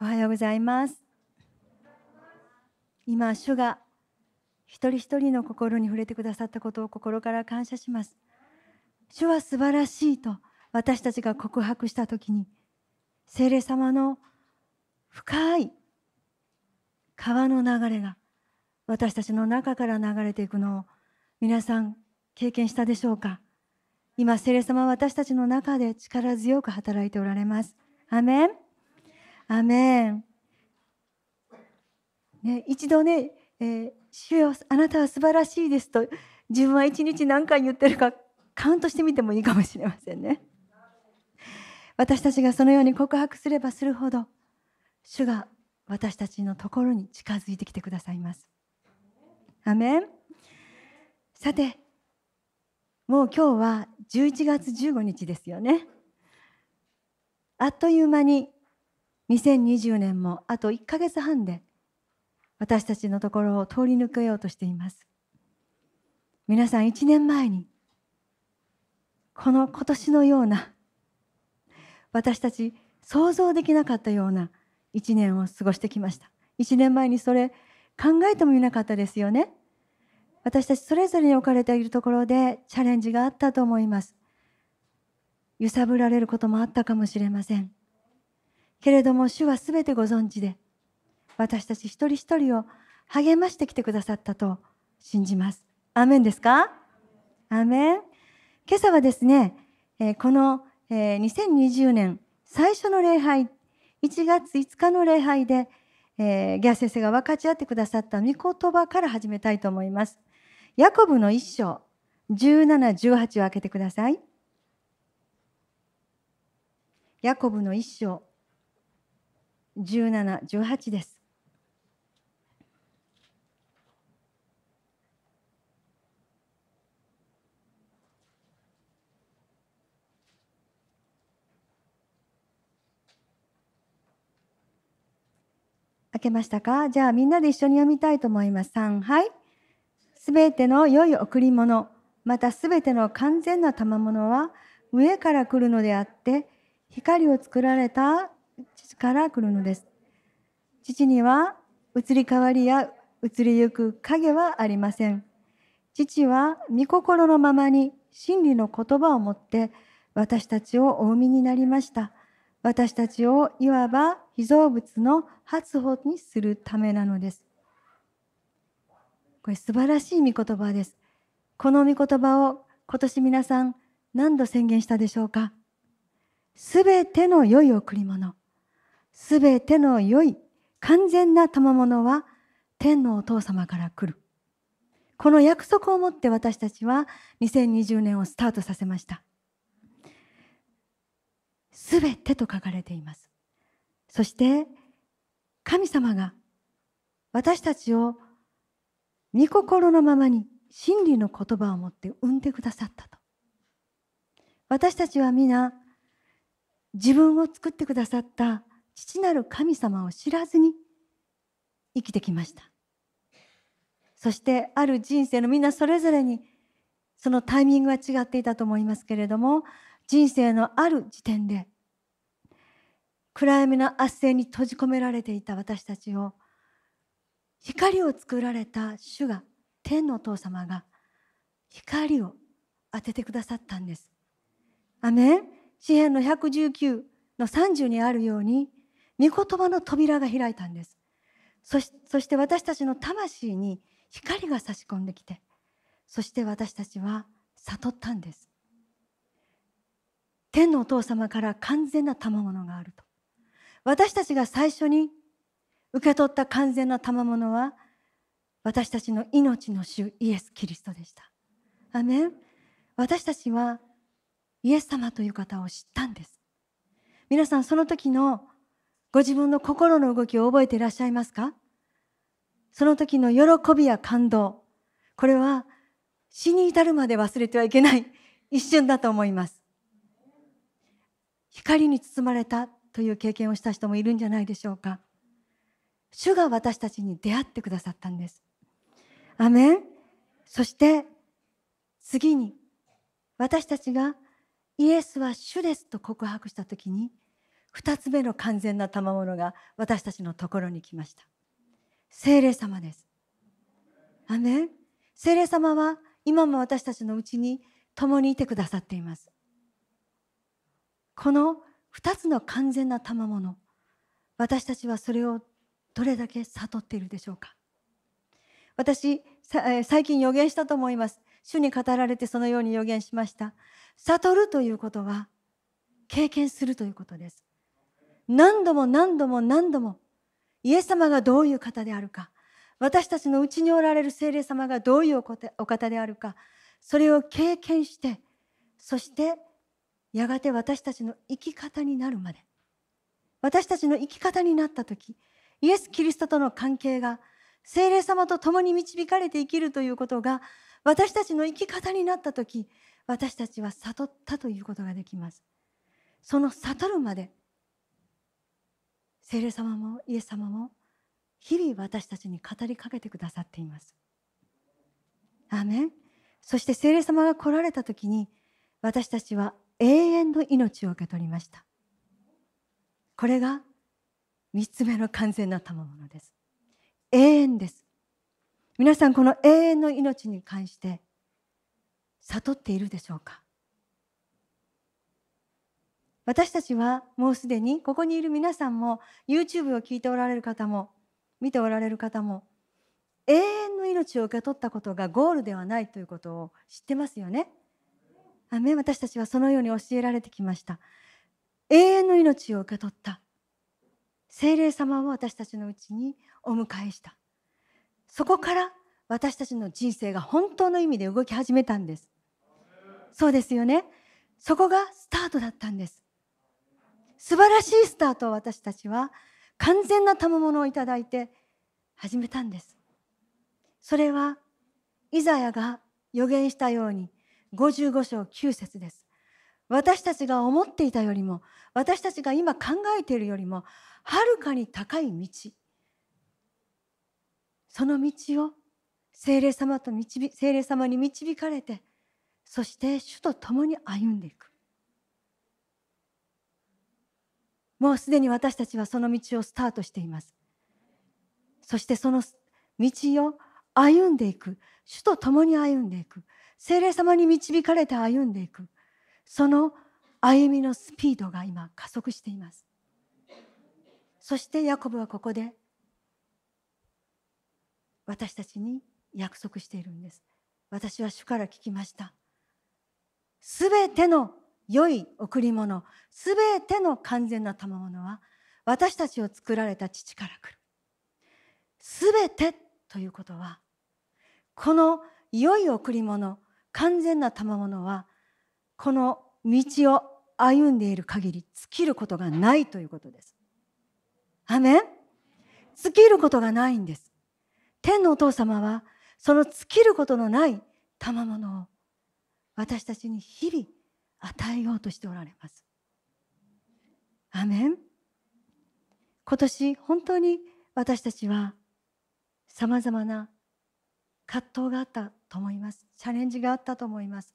おはようございます。今主が一人一人の心に触れてくださったことを心から感謝します。主は素晴らしいと私たちが告白した時に聖霊様の深い川の流れが私たちの中から流れていくのを皆さん経験したでしょうか。今聖霊様は私たちの中で力強く働いておられます。アメン。アメン、ね、一度ね、えー、主よあなたは素晴らしいですと自分は一日何回言ってるかカウントしてみてもいいかもしれませんね。私たちがそのように告白すればするほど主が私たちのところに近づいてきてくださいます。アメン。さてもう今日は11月15日ですよね。あっという間に2020年もあと1ヶ月半で私たちのところを通り抜けようとしています。皆さん1年前にこの今年のような私たち想像できなかったような1年を過ごしてきました。1年前にそれ考えてもみなかったですよね。私たちそれぞれに置かれているところでチャレンジがあったと思います。揺さぶられることもあったかもしれません。けれども主はすべてご存知で私たち一人一人を励ましてきてくださったと信じますアメンですか？アメン今朝はですね、この、え2020年最初の礼拝、1月5日の礼拝で、ギャ先生が分かち合ってくださった御言葉から始めたいと思います。ヤコブの一章、17、18を開けてください。ヤコブの一章、17、18です。開けましたか？じゃあみんなで一緒に読みたいと思います。3、はい。すべての良い贈り物、またすべての完全な賜物は上から来るのであって、光を作られた父から来るのです。父には移り変わりや移りゆく影はありません。父は御心のままに真理の言葉を持って私たちをお産みになりました。私たちをいわば被造物の発歩にするためなのです。これ素晴らしい御言葉です。この御言葉を今年皆さん何度宣言したでしょうか？すべての良い贈り物、すべての良い完全な賜物は天のお父様から来る。この約束をもって私たちは2020年をスタートさせました。すべてと書かれています。そして神様が私たちを御心のままに真理の言葉を持って産んでくださったと。私たちは皆自分を作ってくださった父なる神様を知らずに生きてきました。そしてある人生のみんなそれぞれにそのタイミングは違っていたと思いますけれども人生のある時点で暗闇の圧政に閉じ込められていた私たちを光を作られた主が天のお父様が光を当ててくださったんです。アメン詩篇の119の30にあるように御言葉の扉が開いたんです。そしそして私たちの魂に光が差し込んできてそして私たちは悟ったんです。天のお父様から完全な賜物があると。私たちが最初に受け取った完全な賜物は私たちの命の主イエス・キリストでした。アメン私たちはイエス様という方を知ったんです。皆さんその時のご自分の心の動きを覚えていらっしゃいますか？その時の喜びや感動。これは死に至るまで忘れてはいけない 一瞬だと思います。光に包まれたという経験をした人もいるんじゃないでしょうか。主が私たちに出会ってくださったんです。アメン。そして次に私たちがイエスは主ですと告白した時に2つ目の完全な賜物が私たちのところに来ました。精霊様です。アメン。精霊様は今も私たちのうちに共にいてくださっています。この2つの完全な賜物私たちはそれをどれだけ悟っているでしょうか。私最近予言したと思います。主に語られてそのように予言しました。悟るということは経験するということです。何度も何度も何度もイエス様がどういう方であるか私たちのうちにおられる聖霊様がどういうお方であるかそれを経験してそしてやがて私たちの生き方になるまで私たちの生き方になった時イエス・キリストとの関係が聖霊様と共に導かれて生きるということが私たちの生き方になった時私たちは悟ったということができます。その悟るまで聖霊様もイエス様も日々私たちに語りかけてくださっています。アメン。そして聖霊様が来られた時に私たちは永遠の命を受け取りました。これが3つ目の完全な賜物です。永遠です。皆さんこの永遠の命に関して悟っているでしょうか？私たちはもうすでにここにいる皆さんも YouTube を聞いておられる方も見ておられる方も永遠の命を受け取ったことがゴールではないということを知ってますよね。アメ私たちはそのように教えられてきました。永遠の命を受け取った。精霊様を私たちのうちにお迎えした。そこから私たちの人生が本当の意味で動き始めたんです。そうですよね。そこがスタートだったんです。素晴らしいスタートを私たちは完全な賜物をいただいて始めたんです。それはイザヤが予言したように55章9節です。私たちが思っていたよりも私たちが今考えているよりもはるかに高い道。その道を聖霊様と導聖霊様に導かれてそして主と共に歩んでいく。もうすでに私たちはその道をスタートしています。そしてその道を歩んでいく。主と共に歩んでいく。聖霊様に導かれて歩んでいく。その歩みのスピードが今加速しています。そしてヤコブはここで私たちに約束しているんです。私は主から聞きました。すべての良い贈り物すべての完全な賜物は私たちを作られた父から来るすべてということはこの良い贈り物完全な賜物はこの道を歩んでいる限り尽きることがないということです。アメン尽きることがないんです。天のお父様はその尽きることのない賜物を私たちに日々与えようとしておられます。アメン今年本当に私たちはさまざまな葛藤があったと思います。チャレンジがあったと思います。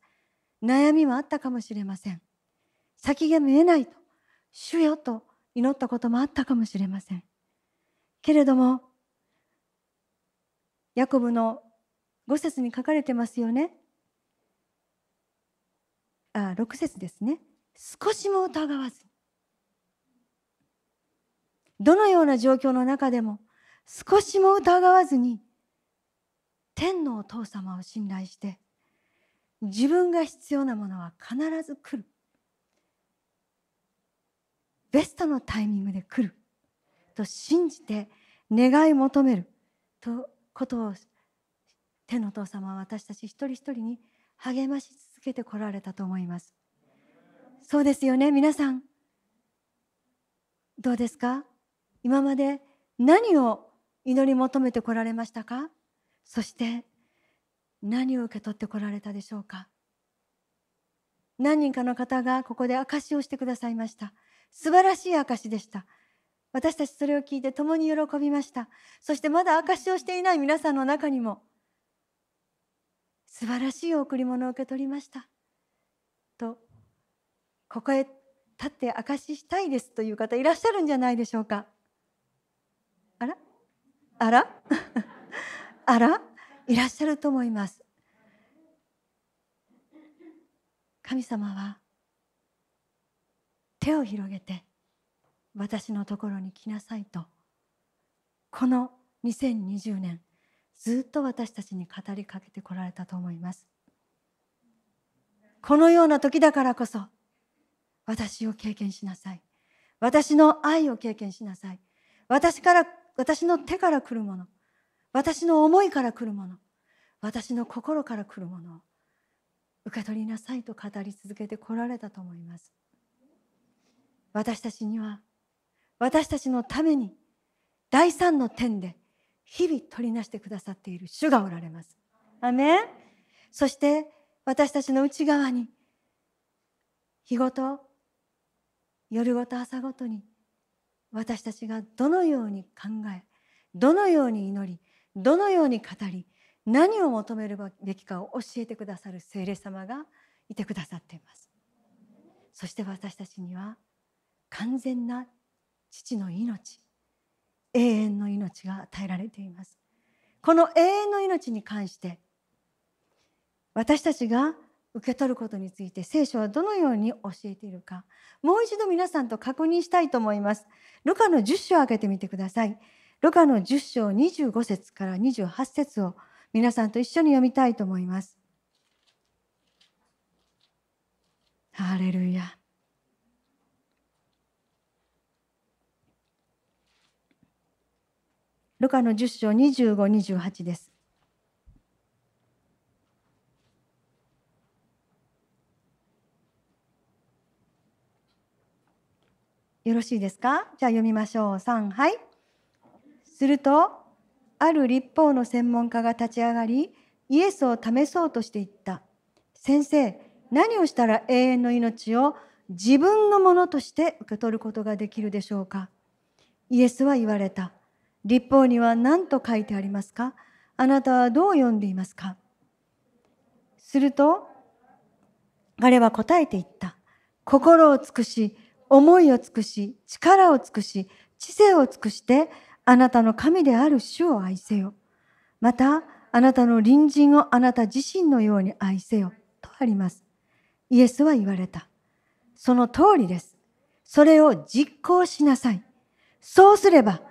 悩みもあったかもしれません先が見えないと主よと祈ったこともあったかもしれませんけれどもヤコブの5節に書かれてますよねあ6節ですね。少しも疑わず。どのような状況の中でも少しも疑わずに天のお父様を信頼して自分が必要なものは必ず来る。ベストのタイミングで来る。と信じて願い求める。とことを天のお父様は私たち一人一人に励まし続けてこられたと思います。そうですよね。皆さんどうですか？今まで何を祈り求めてこられましたか？そして何を受け取ってこられたでしょうか？何人かの方がここで証しをしてくださいました。素晴らしい証でした。私たちそれを聞いて共に喜びました。そしてまだ証しをしていない皆さんの中にも素晴らしい贈り物を受け取りました。とここへ立って証ししたいですという方いらっしゃるんじゃないでしょうか。あら？あら？あら？いらっしゃると思います。神様は手を広げて私のところに来なさいとこの2020年ずっと私たちに語りかけてこられたと思います。このような時だからこそ私を経験しなさい。私の愛を経験しなさい。私から私の手から来るもの。私の思いから来るもの。私の心から来るものを受け取りなさいと語り続けてこられたと思います。私たちには私たちのために第三の点で日々取りなしてくださっている主がおられます。アメンそして私たちの内側に日ごと夜ごと朝ごとに私たちがどのように考えどのように祈りどのように語り何を求めるべきかを教えてくださる聖霊様がいてくださっています。そして私たちには完全な父の命永遠の命が与えられています。この永遠の命に関して私たちが受け取ることについて聖書はどのように教えているかもう一度皆さんと確認したいと思います。ルカの10章を開けてみてください。ルカの10章25節から28節を皆さんと一緒に読みたいと思います。ハレルヤ。ルカの10章25、28です。よろしいですか？じゃあ読みましょう。3、はい。すると、ある立法の専門家が立ち上がり、イエスを試そうとしていった。先生、何をしたら永遠の命を自分のものとして受け取ることができるでしょうか？イエスは言われた。立法には何と書いてありますか？あなたはどう読んでいますか？すると、彼は答えて言った。心を尽くし、思いを尽くし、力を尽くし、知性を尽くして、あなたの神である主を愛せよ。また、あなたの隣人をあなた自身のように愛せよ。とあります。イエスは言われた。その通りです。それを実行しなさい。そうすれば、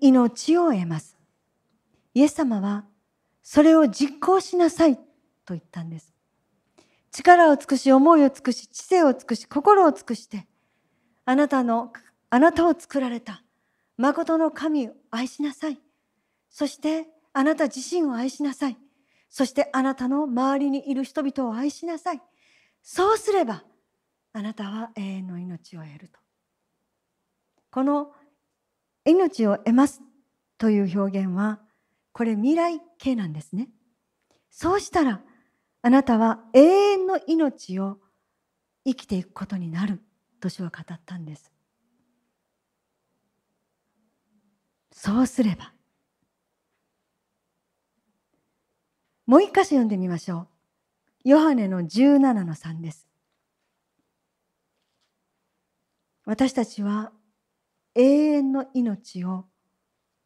命を得ます。イエス様はそれを実行しなさいと言ったんです。力を尽くし、思いを尽くし、知性を尽くし、心を尽くして、あなたの、あなたを作られた、誠の神を愛しなさい。そして、あなた自身を愛しなさい。そして、あなたの周りにいる人々を愛しなさい。そうすれば、あなたは永遠の命を得ると。この命を得ますという表現はこれ未来形なんですね。そうしたらあなたは永遠の命を生きていくことになると主は語ったんです。そうすればもう一箇所読んでみましょう。ヨハネの17の3です。私たちは永遠の命を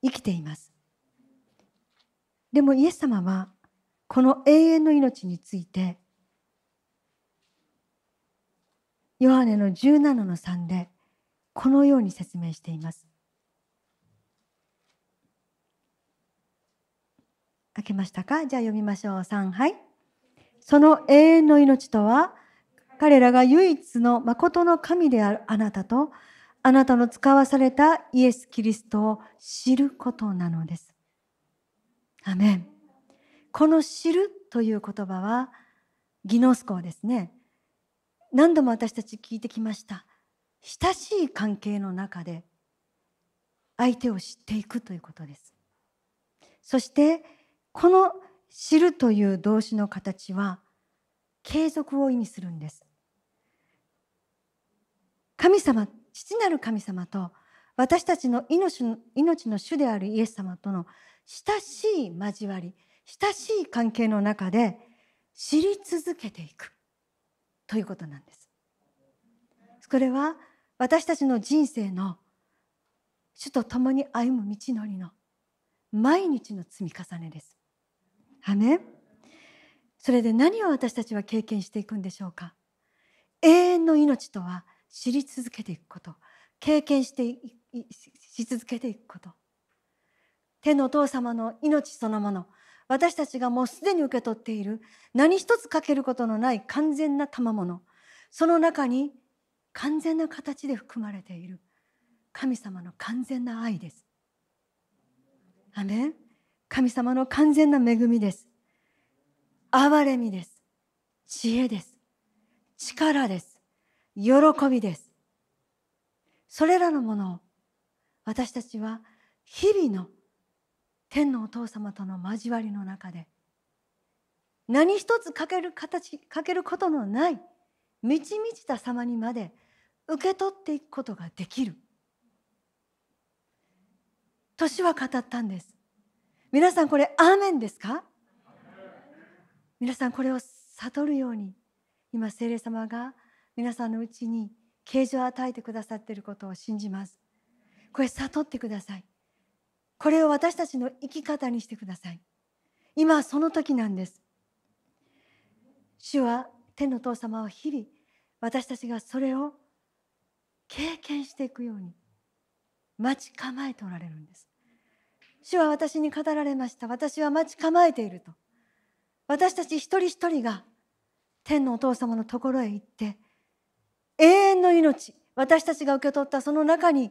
生きています。でもイエス様はこの永遠の命についてヨハネの17の3でこのように説明しています。開けましたか？じゃあ読みましょう。3はい。その永遠の命とは彼らが唯一の誠の神であるあなたとあなたの使わされたイエス・キリストを知ることなのです。アメン。この知るという言葉はギノスコですね。何度も私たち聞いてきました。親しい関係の中で相手を知っていくということです。そしてこの知るという動詞の形は継続を意味するんです。神様父なる神様と私たちの命の命の主であるイエス様との親しい交わり親しい関係の中で知り続けていくということなんです。これは私たちの人生の主と共に歩む道のりの毎日の積み重ねです。アメそれで何を私たちは経験していくんでしょうか永遠の命とは知り続けていくこと経験してし続けていくこと天のお父様の命そのもの私たちがもうすでに受け取っている何一つ欠けることのない完全な賜物その中に完全な形で含まれている神様の完全な愛です。アメン神様の完全な恵みです。憐れみです。知恵です。力です。喜びです。それらのものを私たちは日々の天のお父様との交わりの中で何一つ欠ける形欠けることのない満ち満ちた様にまで受け取っていくことができる。年は語ったんです。皆さんこれアーメンですか？皆さんこれを悟るように今聖霊様が皆さんのうちに啓示を与えてくださっていることを信じます。これ悟ってください。これを私たちの生き方にしてください。今はその時なんです。主は天の父様は日々私たちがそれを経験していくように待ち構えておられるんです。主は私に語られました。私は待ち構えていると。私たち一人一人が天のお父様のところへ行って永遠の命私たちが受け取ったその中に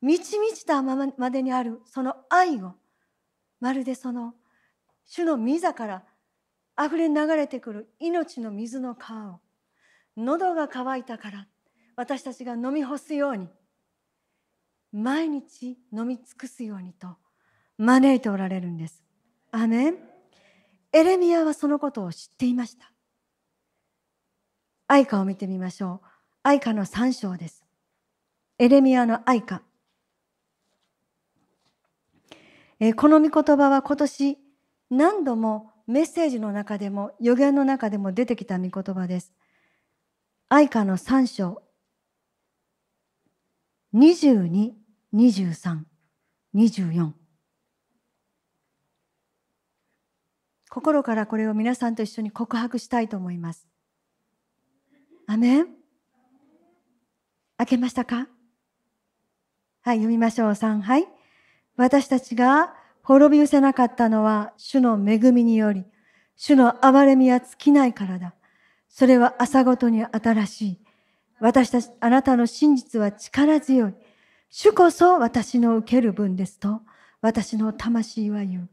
満ち満ちたままでにあるその愛をまるでその主の御座からあふれ流れてくる命の水の川を喉が渇いたから私たちが飲み干すように毎日飲み尽くすようにと招いておられるんです。アメンエレミアはそのことを知っていました。愛花を見てみましょう。愛花の三章です。エレミアの愛花。えこの御言葉は今年何度もメッセージの中でも予言の中でも出てきた御言葉です。愛花の3章22、23、24心からこれを皆さんと一緒に告白したいと思います。アメン開けましたか？はい、読みましょう。3、はい。私たちが滅び失せなかったのは主の恵みにより、主の憐れみは尽きないからだ。それは朝ごとに新しい。私たち、あなたの真実は力強い。主こそ私の受ける分ですと、私の魂は言う。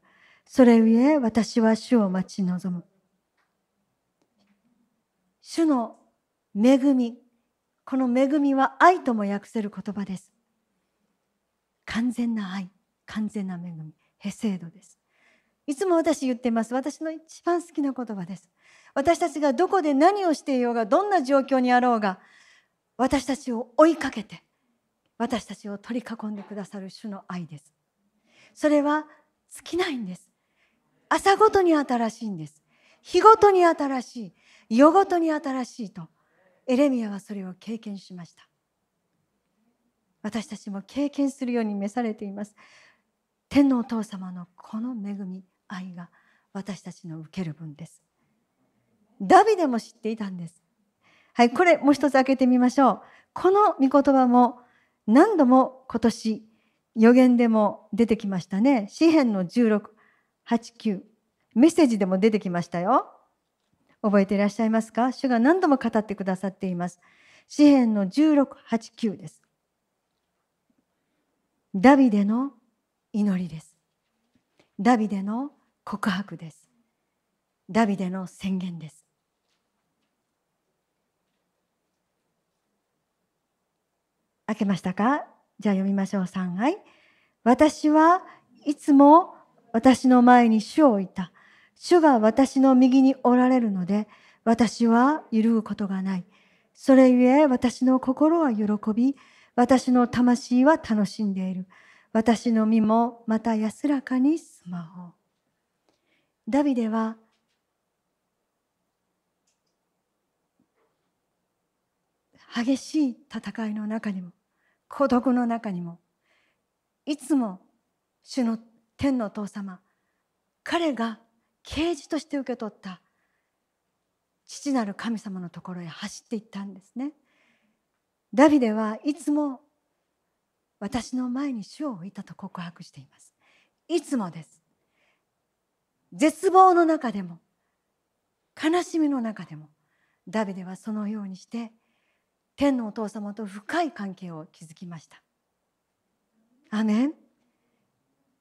それゆえ私は主を待ち望む。主の恵み、この恵みは愛とも訳せる言葉です。完全な愛。完全な恵みヘセードです。いつも私言ってます。私の一番好きな言葉です。私たちがどこで何をしていようがどんな状況にあろうが私たちを追いかけて私たちを取り囲んでくださる主の愛です。それは尽きないんです。朝ごとに新しいんです。日ごとに新しい夜ごとに新しいとエレミアはそれを経験しました。私たちも経験するように召されています。天のお父様のこの恵み愛が私たちの受ける分です。ダビデも知っていたんです。はいこれもう一つ開けてみましょう。この御言葉も何度も今年予言でも出てきましたね。詩篇の1689メッセージでも出てきましたよ。覚えていらっしゃいますか？主が何度も語ってくださっています詩篇の1689ですダビデの祈りです。ダビデの告白です。ダビデの宣言です。開けましたか？じゃあ読みましょう。3はい。私はいつも私の前に主を置いた。主が私の右におられるので、私は揺るぐことがない。それゆえ私の心は喜び、私の魂は楽しんでいる。私の身もまた安らかに住まおう。ダビデは激しい戦いの中にも孤独の中にもいつも主の天の父様彼が啓示として受け取った父なる神様のところへ走っていったんですね。ダビデはいつも私の前に主を置いたと告白しています。いつもです。絶望の中でも悲しみの中でもダビデはそのようにして天のお父様と深い関係を築きました。アメン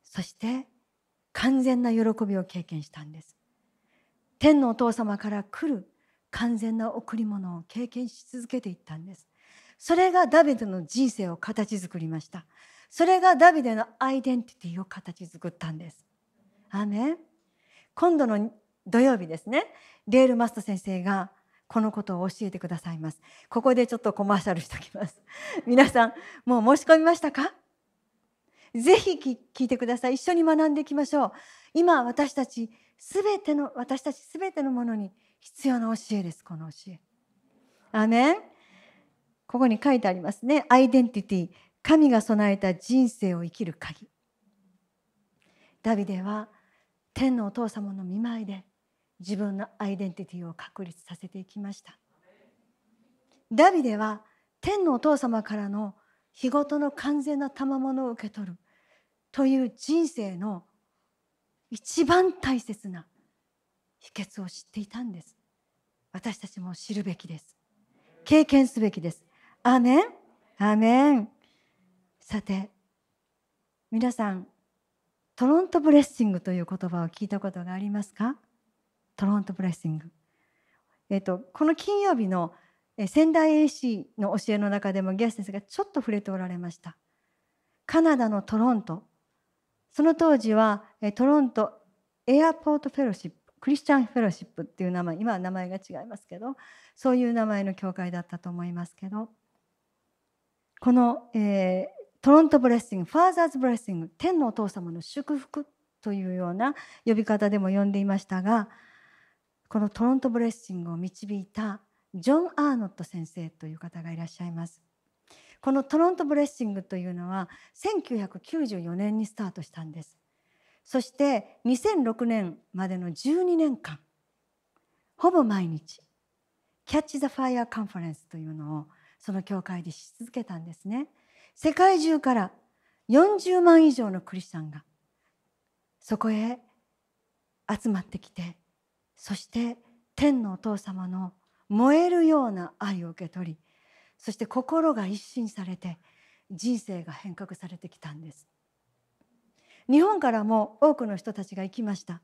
そして完全な喜びを経験したんです。天のお父様から来る完全な贈り物を経験し続けていったんです。それがダビデの人生を形作りました。それがダビデのアイデンティティを形作ったんです。アメン今度の土曜日ですね、レールマスト先生がこのことを教えてくださいます。ここでちょっとコマーシャルしておきます。皆さん、もう申し込みましたか？ぜひ聞いてください。一緒に学んでいきましょう。今、私たち、すべての、私たちすべてのものに必要な教えです、この教え。アメンここに書いてありますね。アイデンティティ。神が備えた人生を生きる鍵。ダビデは天のお父様の見舞いで自分のアイデンティティを確立させていきましたダビデは天のお父様からの日ごとの完全な賜物を受け取る。という人生の一番大切な秘訣を知っていたんです。私たちも知るべきです。経験すべきです。アーメン。アーメン。さて皆さん Toronto Blessing という言葉を聞いたことがありますか？ Toronto Blessing。えっ、と、この金曜日の仙台 AC の教えの中でもゲス先生がちょっと触れておられました。カナダのトロント。その当時は Toronto Airport Fellowship、Christian Fellowship っていう名前、今は名前が違いますけど、そういう名前の教会だったと思いますけど、この、えー、 Toronto Blessing、Father's Blessing、天のお父様の祝福というような呼び方でも呼んでいましたが、この Toronto Blessing を導いたジョン・アーノット先生という方がいらっしゃいます。この Toronto Blessing というのは1994年にスタートしたんです。そして2006年までの12年間ほぼ毎日キャッチ・ザ・ファイア・カンファレンスというのをその教会でし続けたんですね。世界中から40万以上のクリスチャンがそこへ集まってきてそして天のお父様の燃えるような愛を受け取りそして心が一新されて人生が変革されてきたんです。日本からも多くの人たちが行きました。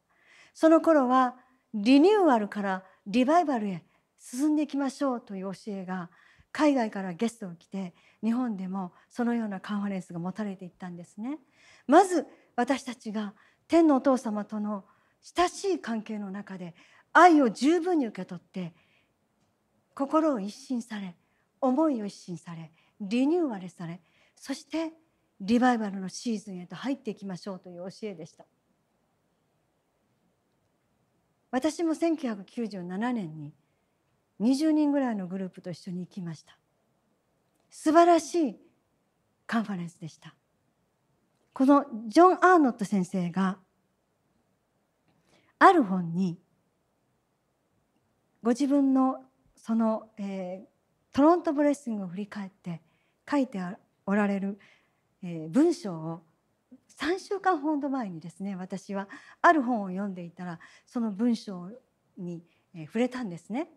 その頃はリニューアルからリバイバルへ進んでいきましょうという教えが海外からゲストが来て日本でもそのようなカンファレンスが持たれていったんですね。まず私たちが天のお父様との親しい関係の中で愛を十分に受け取って心を一新され思いを一新されリニューアルされそしてリバイバルのシーズンへと入っていきましょうという教えでした。私も1997年に20人ぐらいのグループと一緒に行きました。素晴らしいカンファレンスでした。このジョン・アーノット先生がある本にご自分のその、えー、トロント blessing を振り返って書いておられる、えー、文章を3週間ほど前にですね私はある本を読んでいたらその文章に、えー、触れたんですね。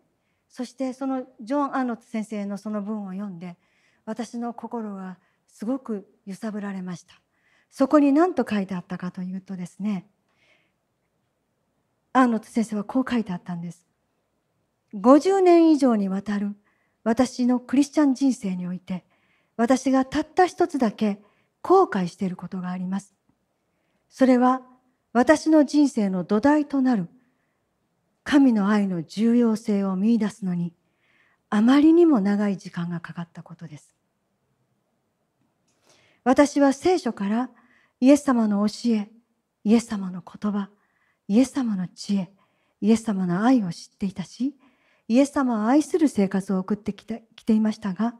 そしてそのジョン・アーノット先生のその文を読んで私の心がすごく揺さぶられました。そこに何と書いてあったかというとですねアーノット先生はこう書いてあったんです。50年以上にわたる私のクリスチャン人生において私がたった一つだけ後悔していることがあります。それは私の人生の土台となる神の愛の重要性を見いだすのにあまりにも長い時間がかかったことです。私は聖書からイエス様の教え、イエス様の言葉、イエス様の知恵、イエス様の愛を知っていたし、イエス様を愛する生活を送ってきてきていましたが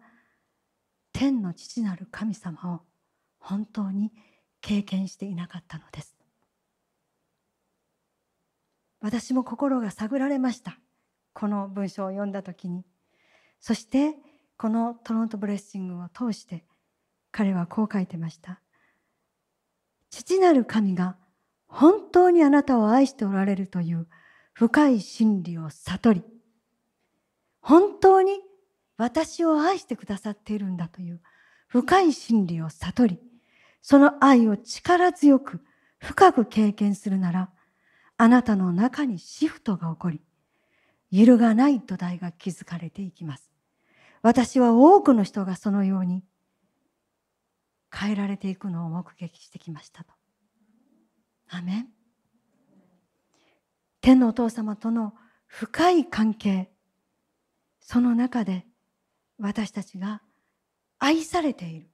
天の父なる神様を本当に経験していなかったのです。私も心が探られました。この文章を読んだ時に。そしてこのトロントブレッシングを通して彼はこう書いてました。父なる神が本当にあなたを愛しておられるという深い真理を悟り本当に私を愛してくださっているんだという深い真理を悟りその愛を力強く深く経験するならあなたの中にシフトが起こり揺るがない土台が築かれていきます私は多くの人がそのように変えられていくのを目撃してきましたと。アメン天のお父様との深い関係その中で私たちが愛されている。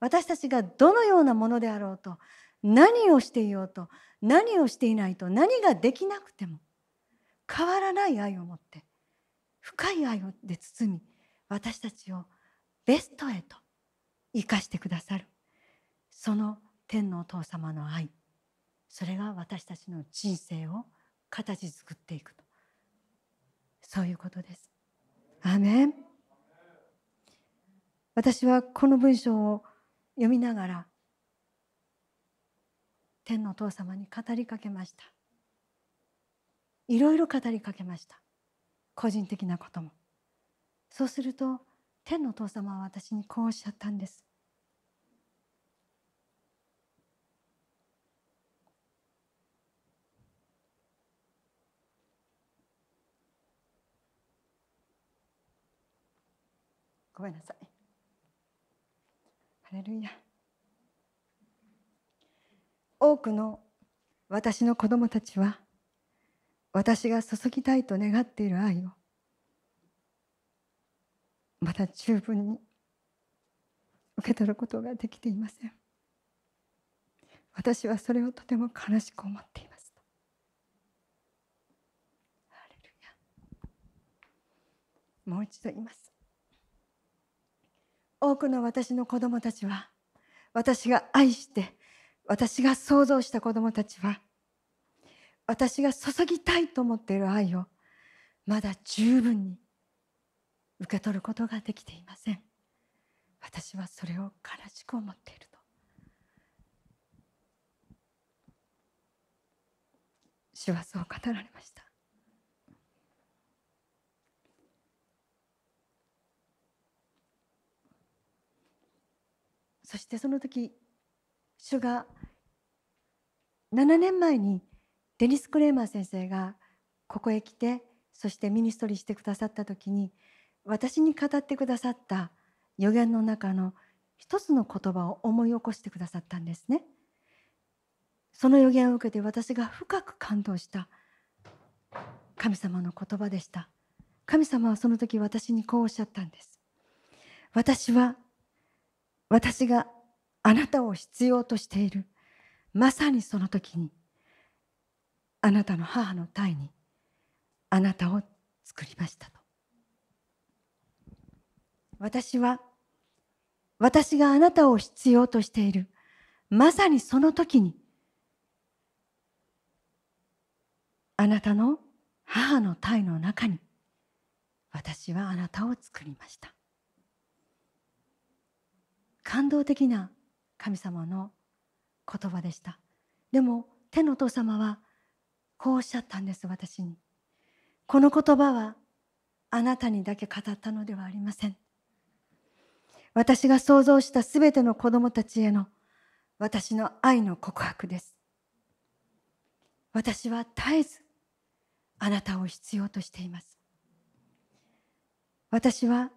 私たちがどのようなものであろうと何をしていようと何をしていないと何ができなくても変わらない愛を持って深い愛で包み私たちをベストへと生かしてくださる。その天のお父様の愛。それが私たちの人生を形作っていくと。そういうことです。アーメン私はこの文章を読みながら天のお父様に語りかけました。いろいろ語りかけました。個人的なことも。そうすると天のお父様は私にこうおっしゃったんです。ごめんなさい。ハレルヤ。多くの私の子供たちは私が注ぎたいと願っている愛をまだ十分に受け取ることができていません私はそれをとても悲しく思っていますもう一度言います多くの私の子供たちは私が愛して私が想像した子供たちは私が注ぎたいと思っている愛をまだ十分に受け取ることができていません。私はそれを悲しく思っていると。主はそう語られました。そしてその時主が7年前にデニス・クレーマー先生がここへ来てそしてミニストリーしてくださった時に私に語ってくださった予言の中の一つの言葉を思い起こしてくださったんですね。その予言を受けて私が深く感動した神様の言葉でした。神様はその時私にこうおっしゃったんです。私は私があなたを必要としている。まさにその時にあなたの母の体にあなたを作りましたと。私は私があなたを必要としている。まさにその時にあなたの母の体の中に私はあなたを作りました。感動的な神様の言葉でした。でも天のお父様はこうおっしゃったんです私に。この言葉はあなたにだけ語ったのではありません。私が想像したすべての子供たちへの私の愛の告白です。私は絶えずあなたを必要としています。私は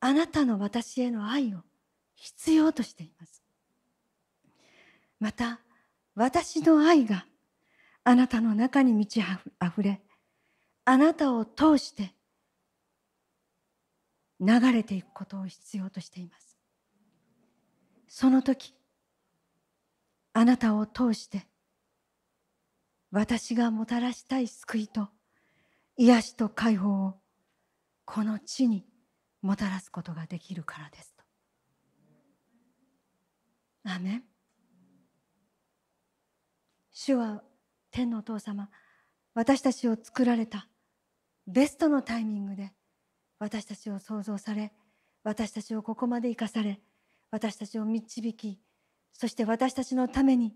あなたの私への愛を必要としています。また私の愛があなたの中に満ちあふれあなたを通して流れていくことを必要としています。その時あなたを通して私がもたらしたい救いと癒しと解放をこの地にもたらすことができるからですと。アメン主は天のお父様私たちを作られたベストのタイミングで私たちを創造され私たちをここまで生かされ私たちを導きそして私たちのために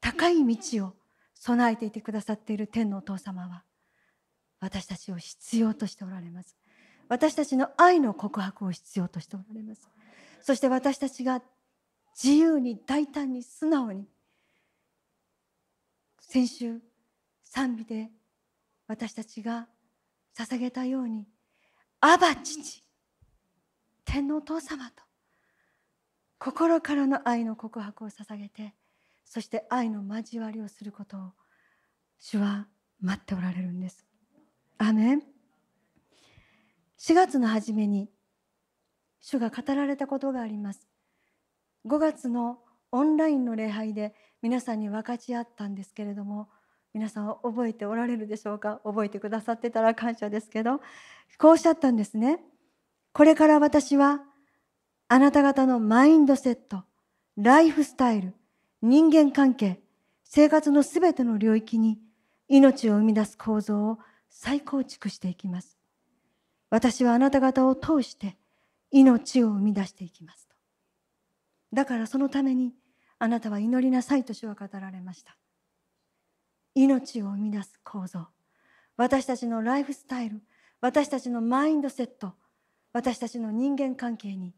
高い道を備えていてくださっている天のお父様は私たちを必要としておられます私たちの愛の告白を必要としておられますそして私たちが自由に大胆に素直に先週賛美で私たちが捧げたように「アバ父天のお父様」と心からの愛の告白を捧げてそして愛の交わりをすることを主は待っておられるんです。アメン4月の初めに主が語られたことがあります。5月のオンラインの礼拝で皆さんに分かち合ったんですけれども皆さんは覚えておられるでしょうか？覚えてくださってたら感謝ですけどこうおっしゃったんですね。これから私はあなた方のマインドセット、ライフスタイル、人間関係、生活のすべての領域に命を生み出す構造を再構築していきます。私はあなた方を通して命を生み出していきますと。だからそのためにあなたは祈りなさいと主は語られました。命を生み出す構造私たちのライフスタイル私たちのマインドセット私たちの人間関係に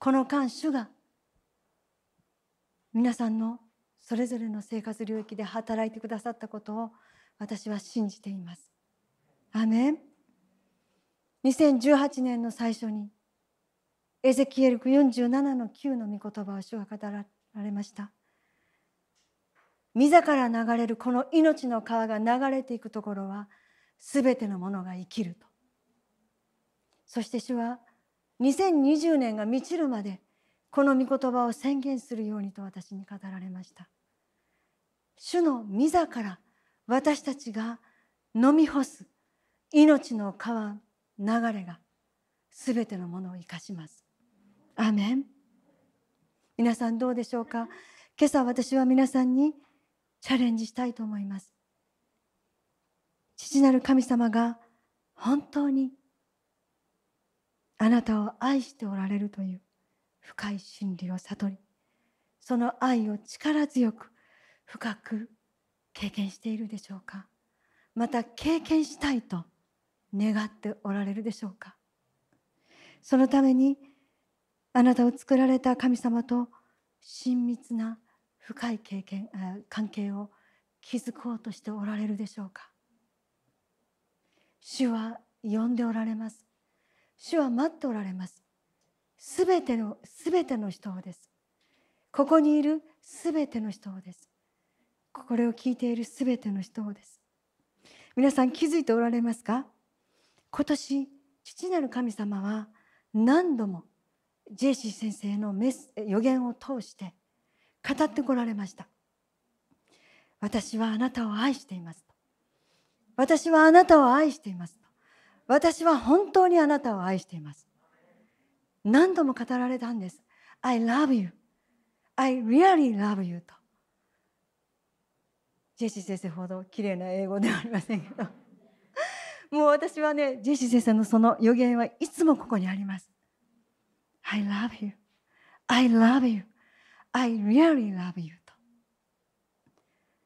この間主が皆さんのそれぞれの生活領域で働いてくださったことを私は信じています。アメン2018年の最初にエゼキエル47の9の御言葉を主は語られました。自ら流れるこの命の川が流れていくところは全てのものが生きるとそして主は2020年が満ちるまでこの御言葉を宣言するようにと私に語られました主の自ら私たちが飲み干す命の川流れが全てのものを生かします。アメン。皆さんどうでしょうか？今朝私は皆さんにチャレンジしたいと思います。父なる神様が本当にあなたを愛しておられるという深い真理を悟りその愛を力強く深く経験しているでしょうか？また経験したいと願っておられるでしょうか？そのためにあなたを作られた神様と親密な深い経験関係を築こうとしておられるでしょうか？主は呼んでおられます。主は待っておられます。すべてのすべての人をです。ここにいるすべての人をです。これを聞いているすべての人をです。皆さん気づいておられますか？今年父なる神様は何度もジェイシー先生のメス予言を通して語ってこられました。私はあなたを愛しています私はあなたを愛しています私は本当にあなたを愛しています。何度も語られたんです。I love you. I really love you と。ジェシー先生ほど綺麗な英語ではありませんけど。もう私はねジェシー先生のその予言はいつもここにあります。I love you. I love you. I really love you と。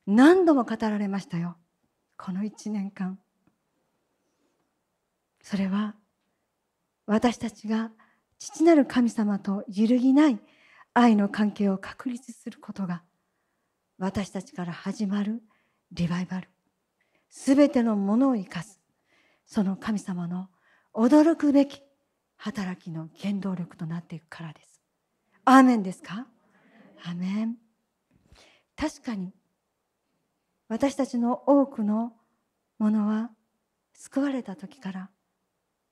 何度も語られましたよ。この1年間。それは私たちが父なる神様と揺るぎない愛の関係を確立することが私たちから始まるリバイバル。すべてのものを生かす。その神様の驚くべき働きの原動力となっていくからです。アーメンですか？アメン確かに私たちの多くのものは救われた時から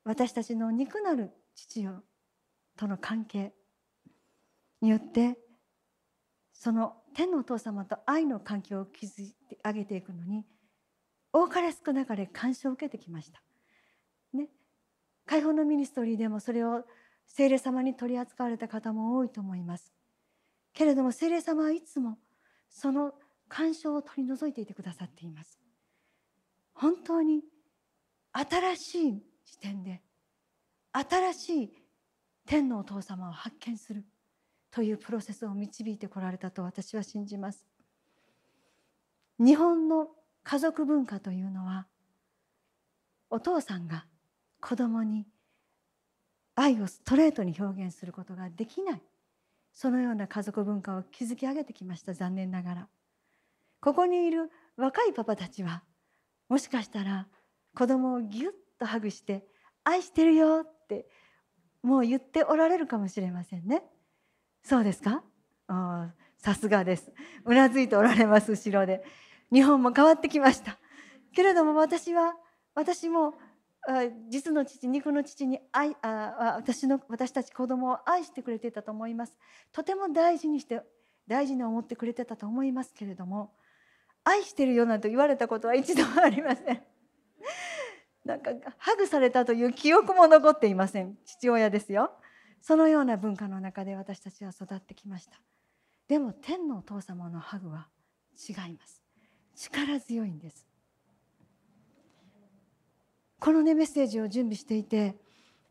私たちの肉なる父よとの関係によってその天のお父様と愛の関係を築いてあげていくのに多かれ少なかれ干渉を受けてきました。ね、解放のミニストリーでもそれを聖霊様に取り扱われた方も多いと思います。けれども聖霊様はいつもその干渉を取り除いていてくださっています。本当に新しい視点で新しい天のお父様を発見するというプロセスを導いてこられたと私は信じます。日本の家族文化というのはお父さんが子供に愛をストレートに表現することができない。そのような家族文化を築き上げてきました残念ながら。ここにいる若いパパたちはもしかしたら子供をぎゅっとハグして「愛してるよ」ってもう言っておられるかもしれませんね。そうですか？さすがです。うなずいておられます後ろで。日本も変わってきました。けれども私は私も実の父肉の父に愛あ私の私たち子供を愛してくれてたと思います。とても大事にして大事に思ってくれてたと思いますけれども愛してるよなんて言われたことは一度もありません。なんかハグされたという記憶も残っていません。父親ですよ。そのような文化の中で私たちは育ってきました。でも天のお父様のハグは違います。力強いんです。このねメッセージを準備していて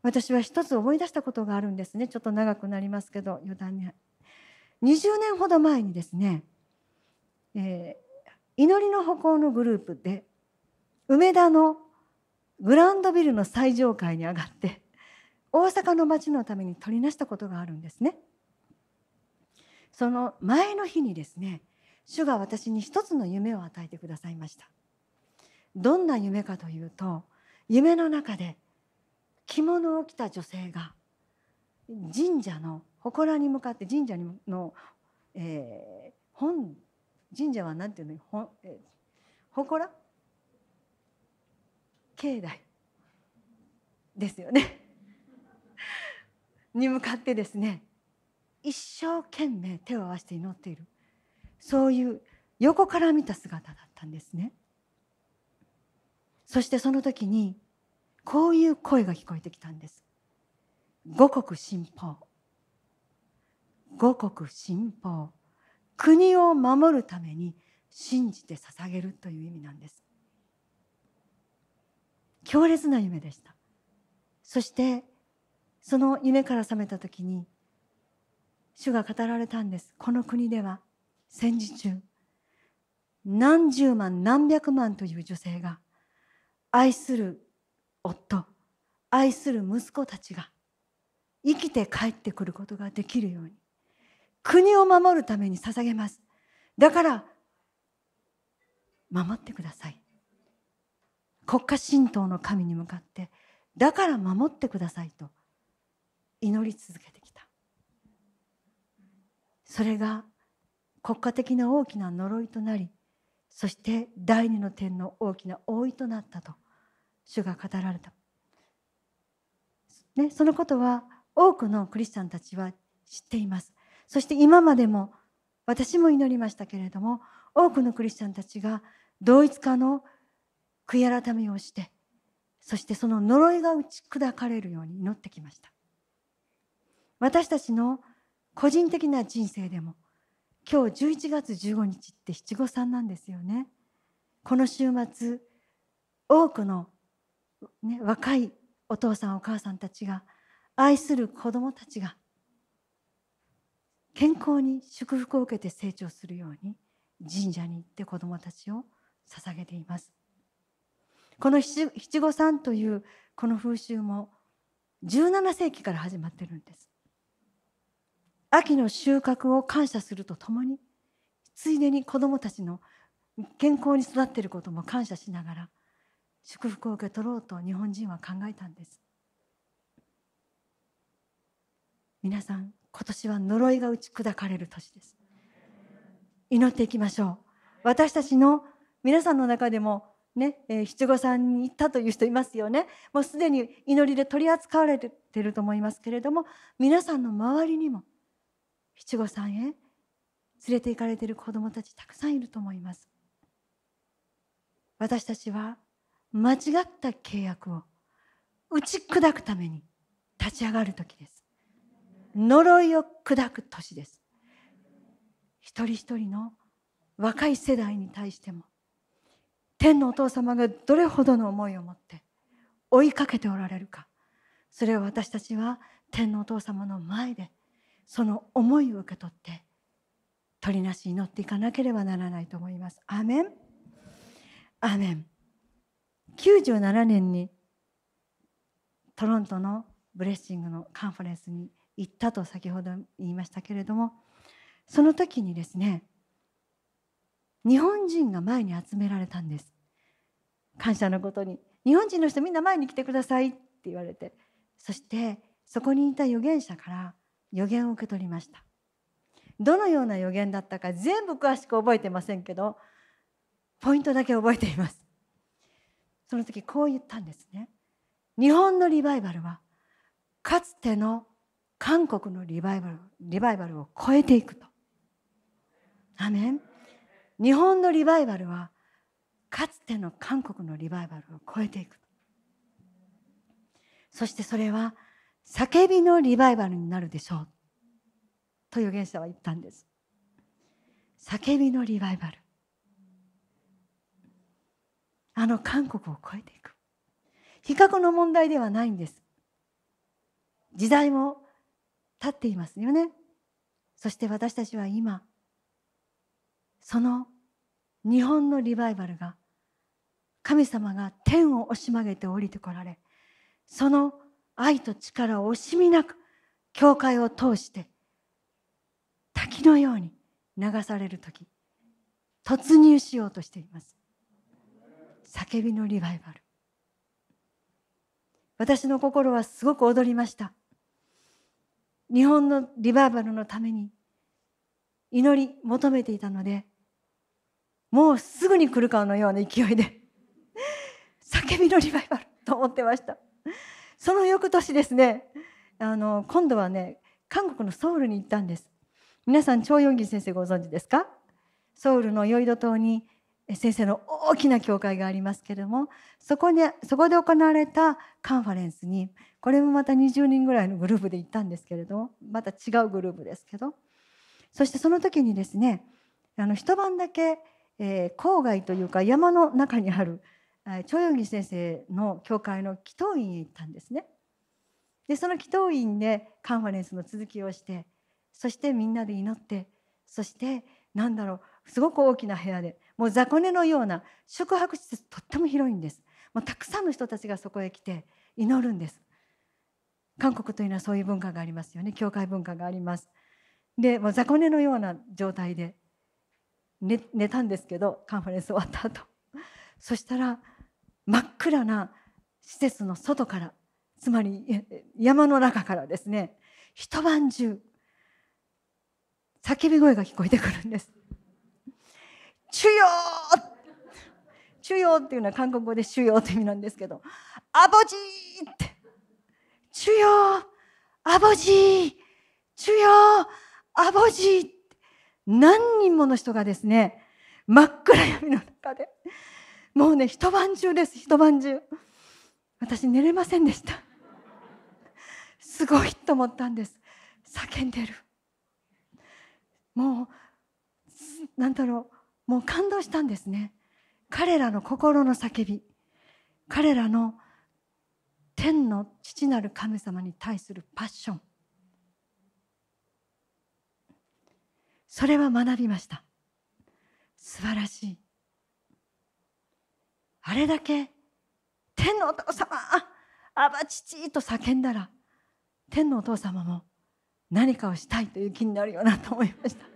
私は一つ思い出したことがあるんですね。ちょっと長くなりますけど余談に。20年ほど前にですね、えー、祈りの歩行のグループで梅田のグランドビルの最上階に上がって大阪の街のために取りなしたことがあるんですね。その前の日にですね主が私に一つの夢を与えてくださいました。どんな夢かというと夢の中で着物を着た女性が神社の祠に向かって神社の、えー、本神社は何ていうの？ほ、えー、祠？境内。ですよね。に向かってですね一生懸命手を合わせて祈っている。そういう横から見た姿だったんですね。そしてその時にこういう声が聞こえてきたんです。五国新報。五国新報。国を守るために信じて捧げるという意味なんです。強烈な夢でした。そしてその夢から覚めた時に主が語られたんです。この国では戦時中何十万何百万という女性が愛する夫愛する息子たちが生きて帰ってくることができるように国を守るために捧げます。だから守ってください。国家神道の神に向かってだから守ってくださいと祈り続けてきた。それが国家的な大きな呪いとなりそして第二の天の大きな覆いとなったと主が語られた、ね、そのことは多くのクリスチャンたちは知っています。そして今までも私も祈りましたけれども多くのクリスチャンたちが同一化の悔い改めをしてそしてその呪いが打ち砕かれるように祈ってきました。私たちの個人的な人生でも今日11月15日って七五三なんですよね。この週末多くの、ね、若いお父さんお母さんたちが愛する子供たちが健康に祝福を受けて成長するように神社に行って子供たちを捧げています。この七五三というこの風習も17世紀から始まってるんです。秋の収穫を感謝するとともについでに子どもたちの健康に育っていることも感謝しながら祝福を受け取ろうと日本人は考えたんです。皆さん今年は呪いが打ち砕かれる年です。祈っていきましょう。私たちの皆さんの中でもね、えー、七五三に行ったという人いますよね。もうすでに祈りで取り扱われていると思いますけれども皆さんの周りにも七五三へ連れて行かれている子どもたちたくさんいると思います。私たちは間違った契約を打ち砕くために立ち上がる時です。呪いを砕く年です。一人一人の若い世代に対しても天のお父様がどれほどの思いを持って追いかけておられるかそれを私たちは天のお父様の前でその思いを受け取って取りなし祈っていかなければならないと思います。アメン。アメン。97年にトロントのブレッシングのカンファレンスに行ったと先ほど言いましたけれどもその時にですね日本人が前に集められたんです。感謝のことに。日本人の人みんな前に来てくださいって言われて。そしてそこにいた預言者から予言を受け取りました。どのような予言だったか全部詳しく覚えてませんけどポイントだけ覚えています。その時こう言ったんですね。日本のリバイバルはかつての韓国のリバイバルリバイバルを超えていくと。アメン。日本のリバイバルはかつての韓国のリバイバルを超えていくそしてそれは叫びのリバイバルになるでしょう。と預言者は言ったんです。叫びのリバイバル。あの韓国を超えていく。比較の問題ではないんです。時代も経っていますよね。そして私たちは今その日本のリバイバルが神様が天を押し曲げて降りてこられその愛と力を惜しみなく教会を通して滝のように流される時突入しようとしています。叫びのリバイバル。私の心はすごく踊りました。日本のリバイバルのために祈り求めていたのでもうすぐに来るかのような勢いで叫びのリバイバルと思ってました。その翌年ですねあの今度はね韓国のソウルに行ったんです。皆さんチョ・ヨンギ先生ご存知ですか？ソウルのヨイド島に先生の大きな教会がありますけれどもそこでそこで行われたカンファレンスにこれもまた20人ぐらいのグループで行ったんですけれどもまた違うグループですけどそしてその時にですねあの一晩だけ、えー、郊外というか山の中にある長陽義先生の教会の祈祷院へ行ったんですね。でその祈祷院でカンファレンスの続きをしてそしてみんなで祈ってそしてなんだろうすごく大きな部屋でもう雑魚寝のような宿泊施設とっても広いんです。もうたくさんの人たちがそこへ来て祈るんです。韓国というのはそういう文化がありますよね。教会文化があります。でもう雑魚寝のような状態で寝寝たんですけどカンファレンス終わった後。そしたら真っ暗な施設の外からつまり山の中からですね一晩中叫び声が聞こえてくるんです。主よ主よっていうのは韓国語で主よという意味なんですけど、アボジーって、主よアボジー主よアボジー何人もの人がですね、真っ暗闇の中でもうね一晩中です一晩中。私寝れませんでした。すごいと思ったんです。叫んでる。もうなんだろう。もう感動したんですね。彼らの心の叫び。彼らの天の父なる神様に対するパッション。それは学びました。素晴らしい。あれだけ天のお父様あば父と叫んだら天のお父様も何かをしたいという気になるよなと思いました。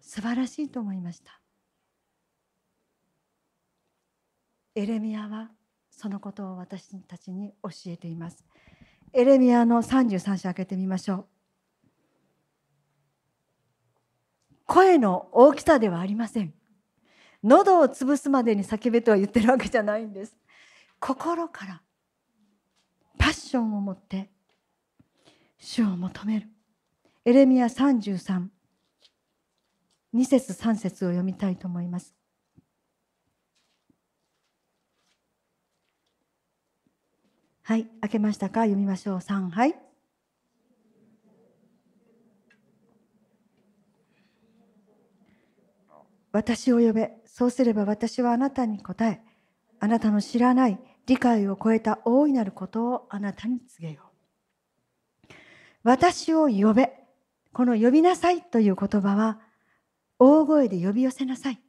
素晴らしいと思いました。エレミアはそのことを私たちに教えています。エレミアの33章開けてみましょう。声の大きさではありません。喉を潰すまでに叫べとは言ってるわけじゃないんです。心からパッションを持って主を求める。エレミア33 2節3節を読みたいと思います。はい開けましたか？読みましょう。3はい。私を呼べ。そうすれば私はあなたに答えあなたの知らない理解を超えた大いなることをあなたに告げよう。私を呼べ。この呼びなさいという言葉は大声で呼び寄せなさい。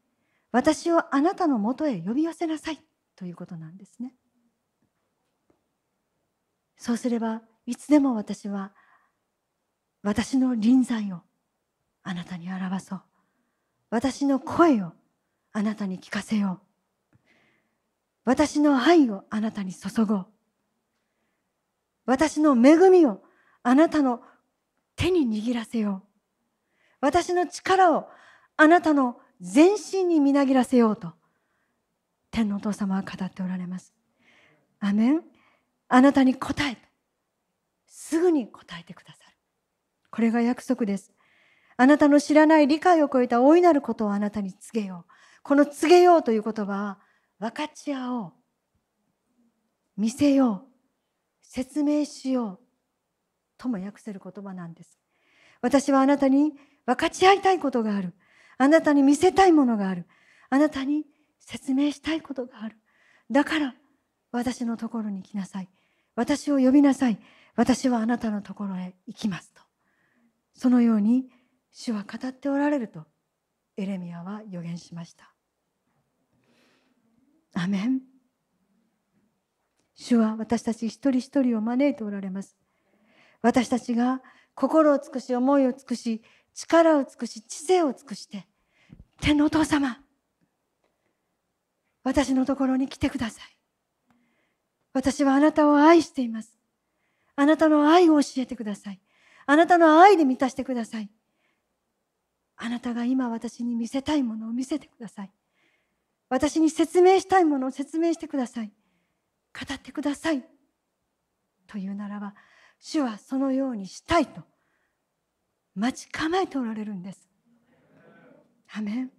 私をあなたのもとへ呼び寄せなさいということなんですね。そうすればいつでも私は私の臨在をあなたに表そう。私の声をあなたに聞かせよう。私の愛をあなたに注ごう。私の恵みをあなたの手に握らせよう。私の力をあなたの全身にみなぎらせようと。天のお父様は語っておられます。アメン。あなたに答えすぐに答えてくださる。これが約束です。あなたの知らない理解を超えた大いなることをあなたに告げよう。この告げようという言葉は分かち合おう。見せよう。説明しよう。とも訳せる言葉なんです。私はあなたに分かち合いたいことがある。あなたに見せたいものがある。あなたに説明したいことがある。だから私のところに来なさい。私を呼びなさい。私はあなたのところへ行きますと。そのように主は語っておられるとエレミアは予言しました。アメン。主は私たち一人一人を招いておられます。私たちが心を尽くし思いを尽くし力を尽くし知性を尽くして天のお父様。私のところに来てください。私はあなたを愛しています。あなたの愛を教えてください。あなたの愛で満たしてください。あなたが今私に見せたいものを見せてください。私に説明したいものを説明してください。語ってください。というならば、主はそのようにしたいと待ち構えておられるんです。アメン。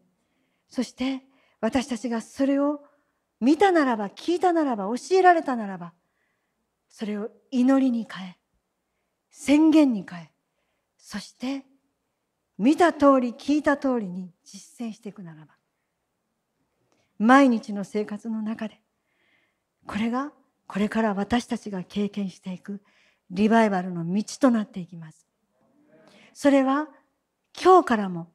そして私たちがそれを見たならば、聞いたならば、教えられたならば、それを祈りに変え、宣言に変え、そして見た通り聞いた通りに実践していくならば毎日の生活の中でこれがこれから私たちが経験していくリバイバルの道となっていきます。それは今日からも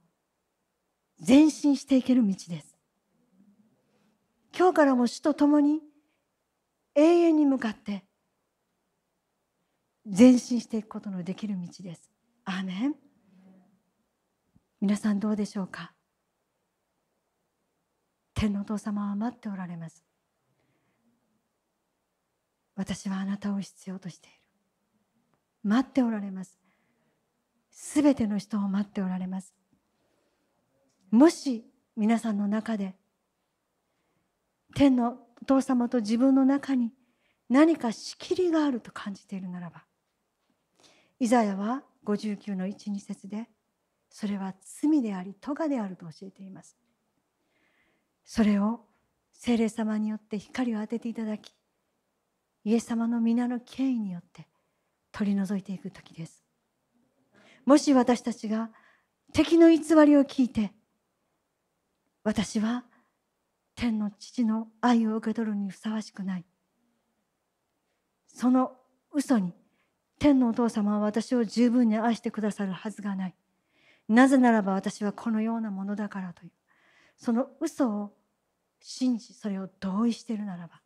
前進していける道です。今日からも主と共に永遠に向かって前進していくことのできる道です。アーメン。皆さんどうでしょうか？天のお父様は待っておられます。私はあなたを必要としている。待っておられます。すべての人を待っておられます。もし皆さんの中で天のお父様と自分の中に何か仕切りがあると感じているならばイザヤは59の12節でそれは罪であり咎であると教えています。それを聖霊様によって光を当てていただきイエス様の皆の権威によって取り除いていく時です。もし私たちが敵の偽りを聞いて私は天の父の愛を受け取るにふさわしくない。その嘘に天のお父様は私を十分に愛してくださるはずがない。なぜならば私はこのようなものだからというその嘘を信じそれを同意しているならば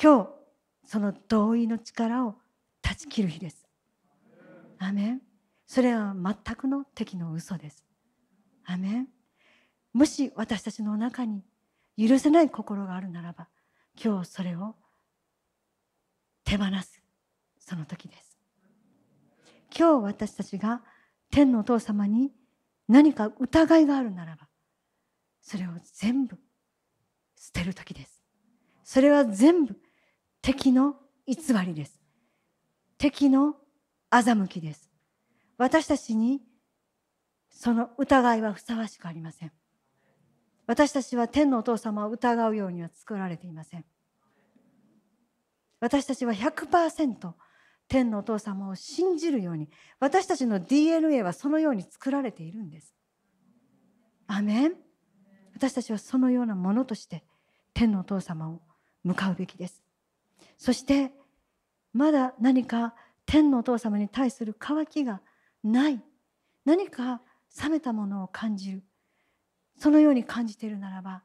今日その同意の力を断ち切る日です。アメンそれは全くの敵の嘘です。アメンもし私たちの中に許せない心があるならば今日それを手放すその時です。今日私たちが天のお父様に何か疑いがあるならばそれを全部捨てる時です。それは全部敵の偽りです。敵の欺きです。私たちにその疑いはふさわしくありません。私たちは天のお父様を疑うようには作られていません。私たちは100%天のお父様を信じるように私たちの DNA はそのように作られているんです。アメン私たちはそのようなものとして天のお父様を向かうべきです。そしてまだ何か天のお父様に対する渇きがない何か冷めたものを感じるそのように感じているならば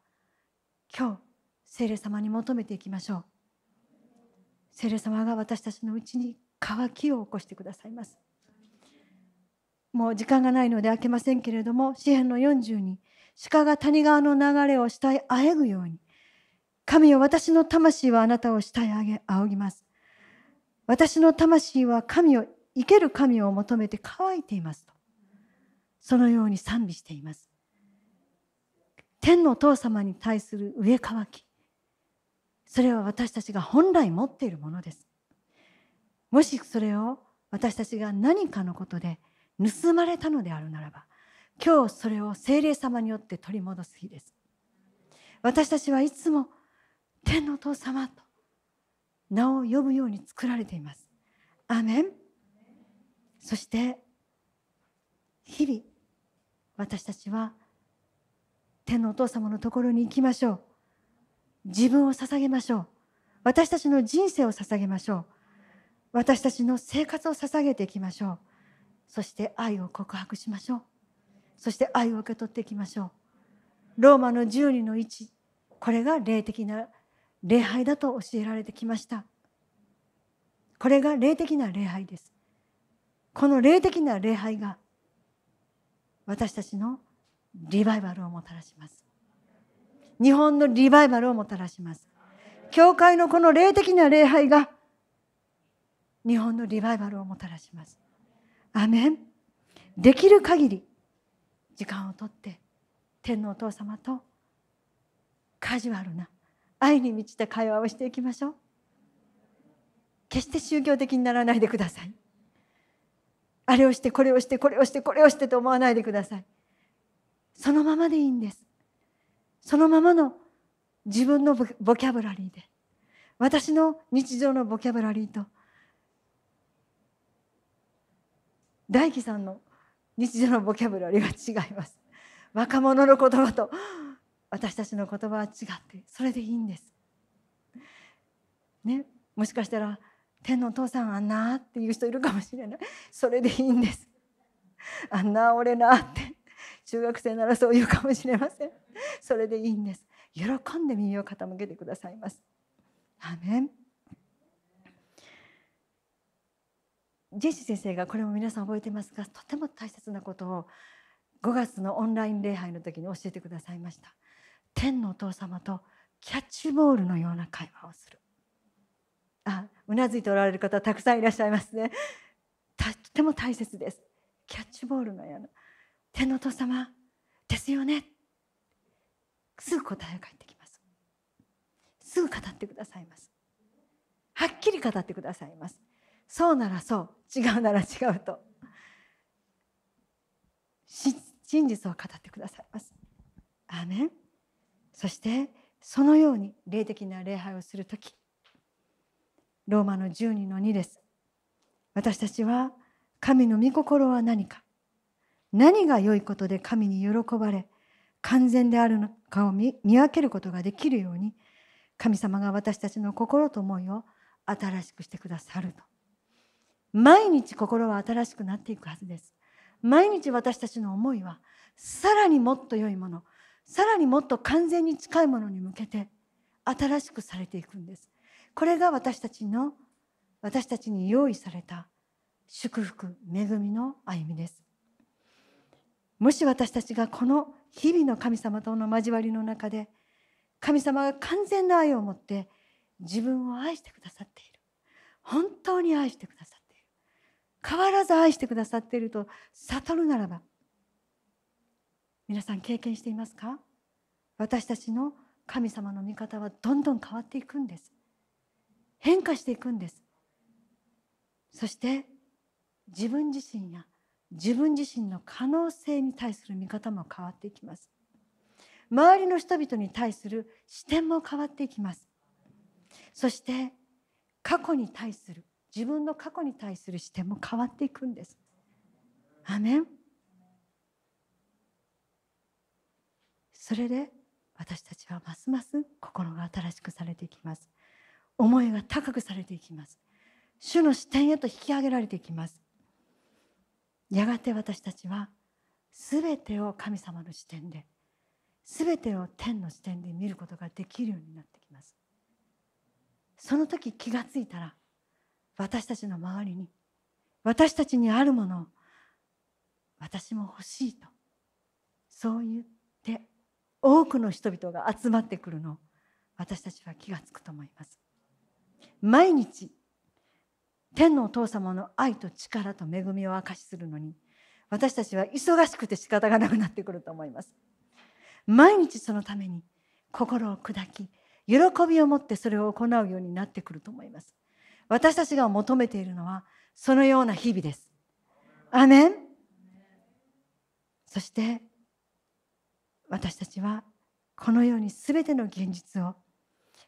今日聖霊様に求めていきましょう聖霊様が私たちのうちに渇きを起こしてくださいます。もう時間がないので開けませんけれども詩篇の40に鹿が谷川の流れを下へあえぐように神よ私の魂はあなたを下へ上げ仰ぎます。私の魂は神を生ける神を求めて乾いていますとそのように賛美しています。天のお父様に対する上乾きそれは私たちが本来持っているものです。もしそれを私たちが何かのことで盗まれたのであるならば今日それを精霊様によって取り戻す日です。私たちはいつも天のお父様と名を呼ぶように作られています。アメン。そして日々私たちは天のお父様のところに行きましょう。自分を捧げましょう。私たちの人生を捧げましょう。私たちの生活を捧げていきましょう。そして愛を告白しましょう。そして愛を受け取っていきましょう。ローマの12の1これが霊的な礼拝だと教えられてきました。これが霊的な礼拝です。この霊的な礼拝が私たちのリバイバルをもたらします。日本のリバイバルをもたらします。教会のこの霊的な礼拝が日本のリバイバルをもたらします。アメン。できる限り時間をとって天のお父様とカジュアルな愛に満ちた会話をしていきましょう。決して宗教的にならないでください。あれをしてこれをしてこれをしてこれをしてと思わないでください。そのままでいいんです。そのままの自分のボキャブラリーで私の日常のボキャブラリーと大樹さんの日常のボキャブラリーは違います 若者の言葉と私たちの言葉は違ってそれでいいんです。ね、もしかしたら天のお父さんあんなっていう人いるかもしれないそれでいいんです。あんな俺なって中学生ならそう言うかもしれません。それでいいんです。喜んで耳を傾けてくださいます。アメンジェシー先生がこれも皆さん覚えてますがとても大切なことを5月のオンライン礼拝の時に教えてくださいました。天のお父様とキャッチボールのような会話をする。あうなずいておられる方たくさんいらっしゃいますね。とても大切です。キャッチボールのような。天のお父様ですよね。すぐ答えが返ってきます。すぐ語ってくださいます。はっきり語ってくださいます。そうならそう。違うなら違うと。真実を語ってくださいます。アーメン。そしてそのように霊的な礼拝をする時。ローマの12の2です。私たちは神の御心は何か。何が良いことで神に喜ばれ完全であるのかを見分けることができるように神様が私たちの心と思いを新しくしてくださると。毎日心は新しくなっていくはずです。毎日私たちの思いはさらにもっと良いものさらにもっと完全に近いものに向けて新しくされていくんです。これが私たちの私たちに用意された祝福恵みの歩みです。もし私たちがこの日々の神様との交わりの中で神様が完全な愛を持って自分を愛してくださっている。本当に愛してくださっている。変わらず愛してくださっていると悟るならば皆さん経験していますか？私たちの神様の見方はどんどん変わっていくんです。変化していくんです。そして自分自身や自分自身の可能性に対する見方も変わっていきます。周りの人々に対する視点も変わっていきます。そして過去に対する自分の過去に対する視点も変わっていくんです。アメンそれで私たちはますます心が新しくされていきます。思いが高くされていきます。主の視点へと引き上げられていきます。やがて私たちは全てを神様の視点で全てを天の視点で見ることができるようになってきます。その時気がついたら私たちの周りに私たちにあるものを私も欲しいとそう言って多くの人々が集まってくるのを私たちは気がつくと思います。毎日天のお父様の愛と力と恵みを明かしするのに私たちは忙しくて仕方がなくなってくると思います。毎日そのために心を砕き喜びを持ってそれを行うようになってくると思います。私たちが求めているのはそのような日々です。アメンそして私たちはこのように全ての現実を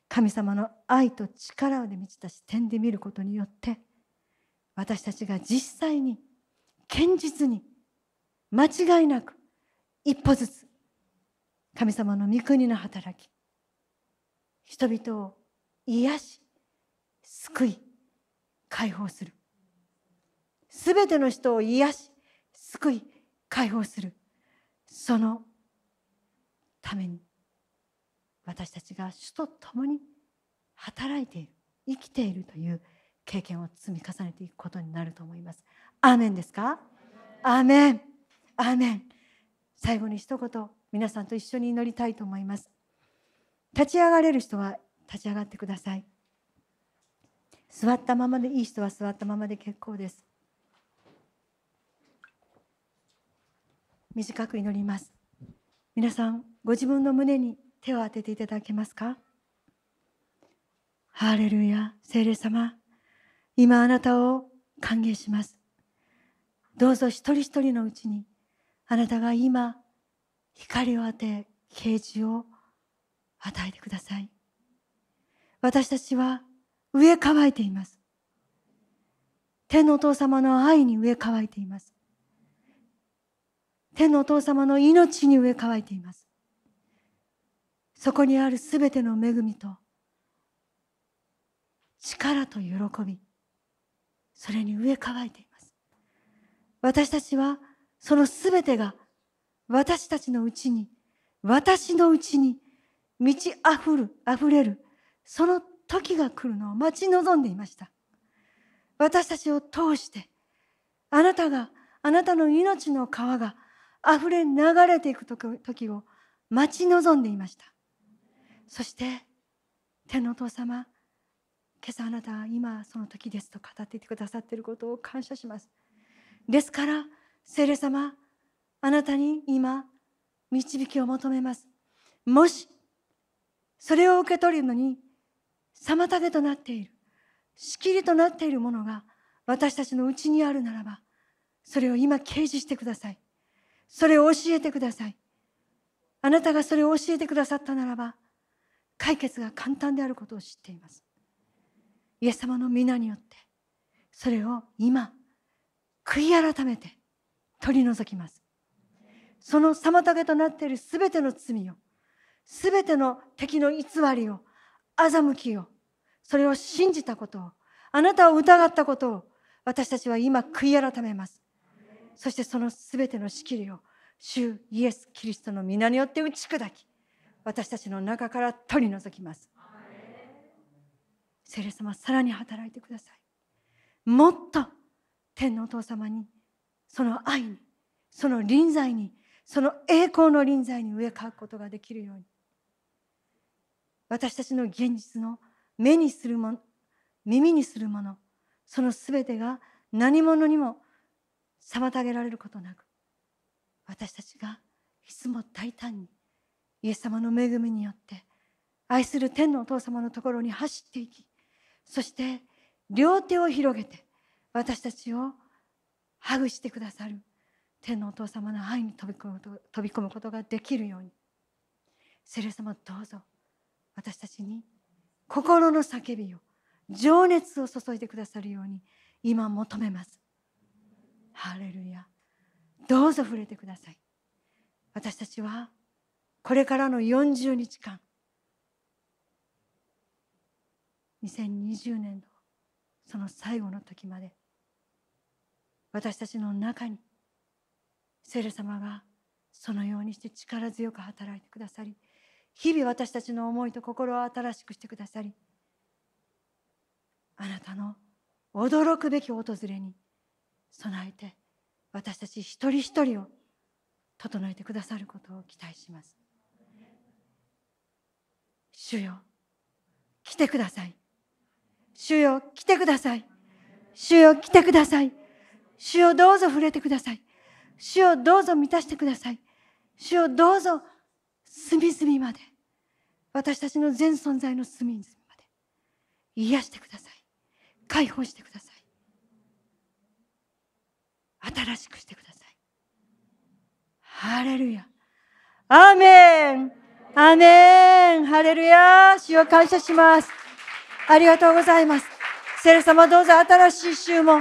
神様の愛と力で満ちた視点で見ることによって私たちが実際に堅実に間違いなく一歩ずつ神様の御国の働き人々を癒し救い解放するすべての人を癒し救い解放するそのために私たちが主と共に働いている生きているという経験を積み重ねていくことになると思います。アーメンですか？アーメンアーメン最後に一言皆さんと一緒に祈りたいと思います。立ち上がれる人は立ち上がってください。座ったままでいい人は座ったままで結構です。短く祈ります。皆さんご自分の胸に手を当てていただけますか？ハーレルヤ聖霊様今あなたを歓迎します。どうぞ一人一人のうちにあなたが今光を当て啓示を与えてください。私たちは植え乾いています。天のお父様の愛に植え乾いています。天のお父様の命に植え乾いています。そこにあるすべての恵みと力と喜び、それに植え乾いています。私たちはそのすべてが私たちのうちに、私のうちに満ち溢る、溢れる、その時が来るのを待ち望んでいました。私たちを通してあなたがあなたの命の川が溢れ流れていく時を待ち望んでいました。そして天のお父様今朝あなたは今その時ですと語っていてくださっていることを感謝します。ですから聖霊様あなたに今導きを求めます。もしそれを受け取るのに妨げとなっている。仕切りとなっているものが私たちのうちにあるならばそれを今掲示してください。それを教えてください。あなたがそれを教えてくださったならば解決が簡単であることを知っています。イエス様の皆によってそれを今悔い改めて取り除きます。その妨げとなっているすべての罪をすべての敵の偽りを欺きをそれを信じたことをあなたを疑ったことを私たちは今悔い改めます。そしてその全ての仕切りを主イエス・キリストの皆によって打ち砕き私たちの中から取り除きます。聖霊様さらに働いてください。もっと天のお父様にその愛にその臨在にその栄光の臨在に植え替わることができるように。私たちの現実の目にするもの耳にするものその全てが何者にも妨げられることなく私たちがいつも大胆にイエス様の恵みによって愛する天のお父様のところに走っていきそして両手を広げて私たちをハグしてくださる天のお父様の愛に飛び込むことができるように。聖霊様どうぞ。私たちに心の叫びを情熱を注いでくださるように今求めます。ハレルヤ。どうぞ触れてください。私たちはこれからの40日間2020年のその最後の時まで私たちの中に聖霊様がそのようにして力強く働いてくださり日々私たちの思いと心を新しくしてくださりあなたの驚くべき訪れに備えて私たち一人一人を整えてくださることを期待します。主よ来てください。主よ来てください。主よ来てください。主よどうぞ触れてください。主よどうぞ満たしてください。主よどうぞ隅々まで私たちの全存在の隅々まで癒してください。解放してください。新しくしてください。ハレルヤ。アーメンアーメンハレルヤ主を感謝します。ありがとうございます。聖霊様どうぞ新しい週も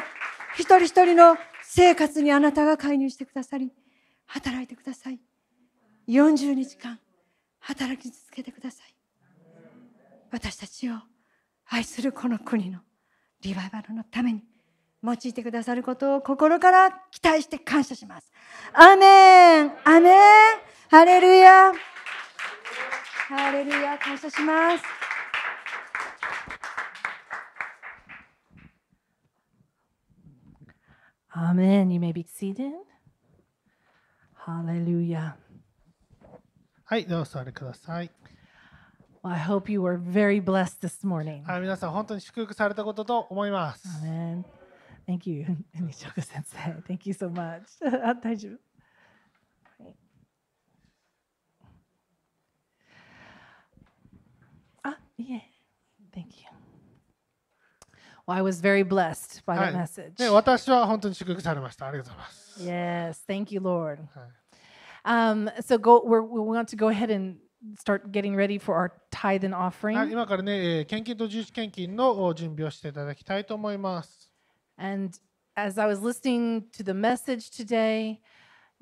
一人一人の生活にあなたが介入してくださり、働いてください。40日間働き続けてください。私たちを愛するこの国のリバイバルのために用いてくださることを心から期待して感謝します。アメンアメンハレルヤハレルヤ感謝します。Amen. You may be seated. Hallelujah. はい、どうぞお座りください。I hope you were very blessed this morning. はい、皆さん本当に祝福されたことと思います。Amen. Thank you, Nishoka sensei. Thank you so much. あ大丈夫。あ、いえ。Thank you. Well, I was very blessed by は that い message. で私は本当に祝福されました。ありがとうございます。Yes, thank you, Lord. はい Um, so go. We're, we want to go ahead and start getting ready for our tithe and はい、 offering. 今からね、えー献金と自主献金の準備をしていただきたいと思います。 And as I was listening to the message today,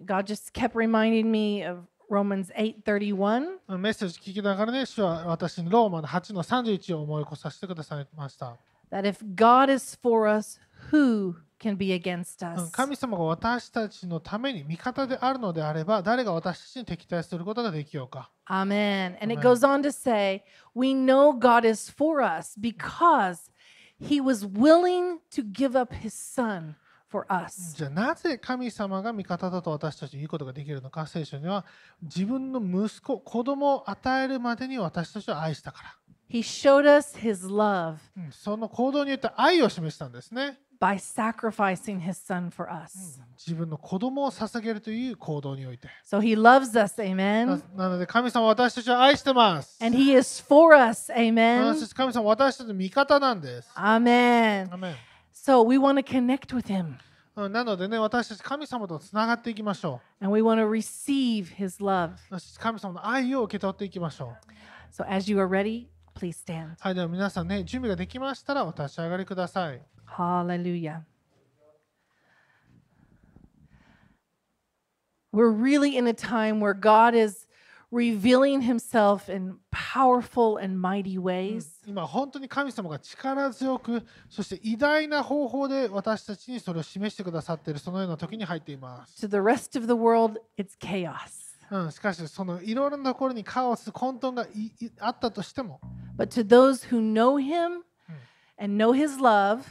God just kept reminding me of Romans 8:31. メッセージ聞きながらね、主は私にローマの8の31を思い起こさせてくださいました。 That if God is for us, who can be against うん us? 神様が私たちのために味方であるのであれば、誰が私たちに敵対することができようか。Amen. And it goes on to say, we know God is for us because he was willing to give up his son for us. じゃあなぜ神様が味方だと私たちに言うことができるのか聖書には自分の息子子供を与えるまでに私たちを愛したか He showed us his love その行動によって愛を示したんですね by sacrificing his son for us. 自分の子供を捧げるという行動において So he loves us, な amen. なので神様は私たちを愛してます。 And he is for us, 私 amen. たち神様は私たちの味方なんです。 Amen. アメン So we want to connect with him うんなのでね、私たち神様とつながっていきましょ and we want to receive his love. う。私たち神様の愛を受け取っていきましょう。 So as you are ready, please stand. はい、では皆さんね、準備ができましたらお立ち上がりください。 Hallelujah. We're really in a time where God is revealing himself in powerful and mighty ways. 今本当に神様が力強くそして偉大な方法で私たちにそれを示してくださっているそのような時に入っています、 To the rest of the world, it's chaos. うん、しかしそのいろいろなところにカオス混沌がいいあったとしても But to those who know him and know his love,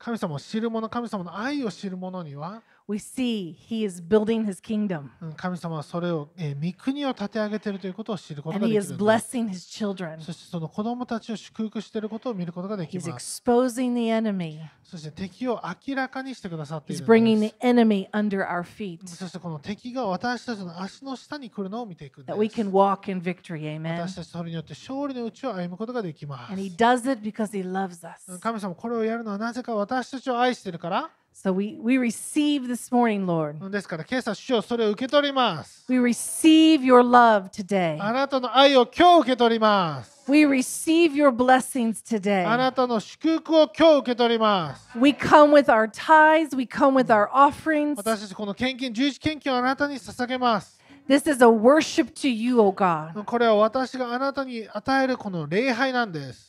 神様を知る者神様の愛を知る者には、we see he is building his kingdom うん神様はそれを、えー御国を立て上げているということを知ることができる.そしてその子供たちを祝福していることを見ることができます。exposing the enemy. そして敵を明らかにしてくださってい He's る bringing んで the enemy under our feet す。そしてこの敵が私たちの足の下に来るのを見ていくんで that we す can。walk in victory. Amen. 私たちそれによって勝利のうちを歩むことができま And he す。does it because he loves us. 神様これをやるのはなぜか私たちを愛しているから。So we, we receive this morning, Lord. ですから今朝主よそれを受け取ります。 We receive your love today. あなたの愛を今日受け取ります。 We receive your blessings あ today. なたの祝福を今日受け取ります。 We come with our tithes, we come with our offerings. 私たちこの献金、十一献金をあなたに捧げます。 This is a worship to you, O God. これは私があなたに与えるこの礼拝なんです。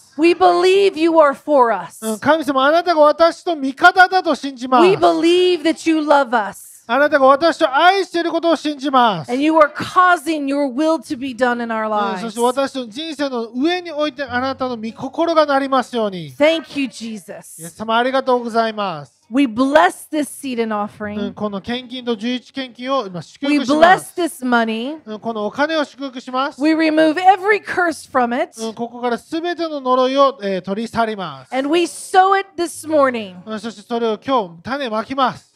We believe you are for us. うん神様、あなたが私と味方だと信じます We。believe that you love us. あなたが私を愛していることを信じます。 And you are causing your will to be done in our うんそ lives. して私の人生の上においてあなたの御心がなりますように。イ Thank you, エス Jesus. 様ありがとうございます。 We bless this seed and うん offering. この献金と十一献金を今祝 We 福しま bless す。 this money. うんこのお金を祝福します。 We remove every curse from it. うんここからすべての呪いを、えー取り去ります。 And we sow it this morning, うんそしてそれを今日種まきます。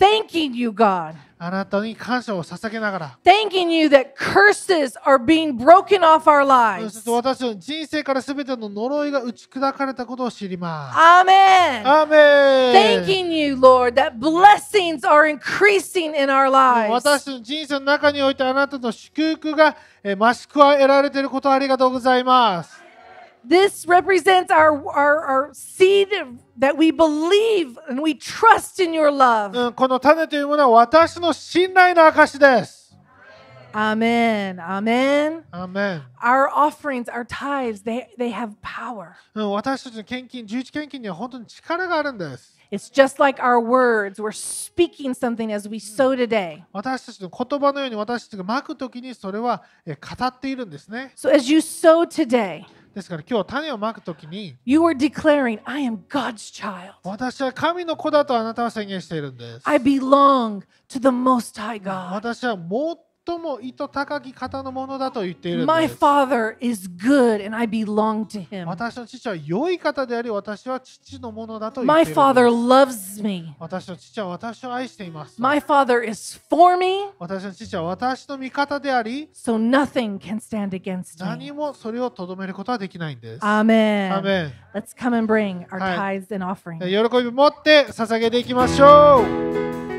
Thanking you, God. あなたに感謝を捧げながら。Thanking you that curses are being broken off our うん lives. そして私の人生からすべての呪いが打ち砕かれたことを知ります。Amen. アーメン Thanking you, Lord, that blessings are increasing in our lives. 私の人生の中においてあなたの祝福がえー増し加えられていることをありがとうございます。This represents our, our, our seed that we believe and we trust in your love. うんこの種というものは私の信頼の証です。 Amen. Amen. アーメン Our offerings, our tithes, they, they have power. うん私たちの献金、十一献金には本当に力があるんです。 It's just like our words. We're speaking something as we sow today. 私たちの言葉のように私たちがまくときにそれはえー語っているんですね。 So as you sow today, ですから今日種をまくときに you are declaring, I am God's child. 私は神の子だとあなたは宣言しているんです。I belong to the Most High God. 私は最も意図高き方のものだと言っているん My です。Father is good and I belong to Him. 私の父は良い方であり、私は父のものだと言 My っているん Father です。loves me. 私の父は私を愛しています。My Father is for me, 私の父は私の味方であり、so nothing can stand against 何 me. もそれをとどめることはできないんです。Amen. メン Let's come and bring our tithes and offering. 喜び持って捧げていきましょう。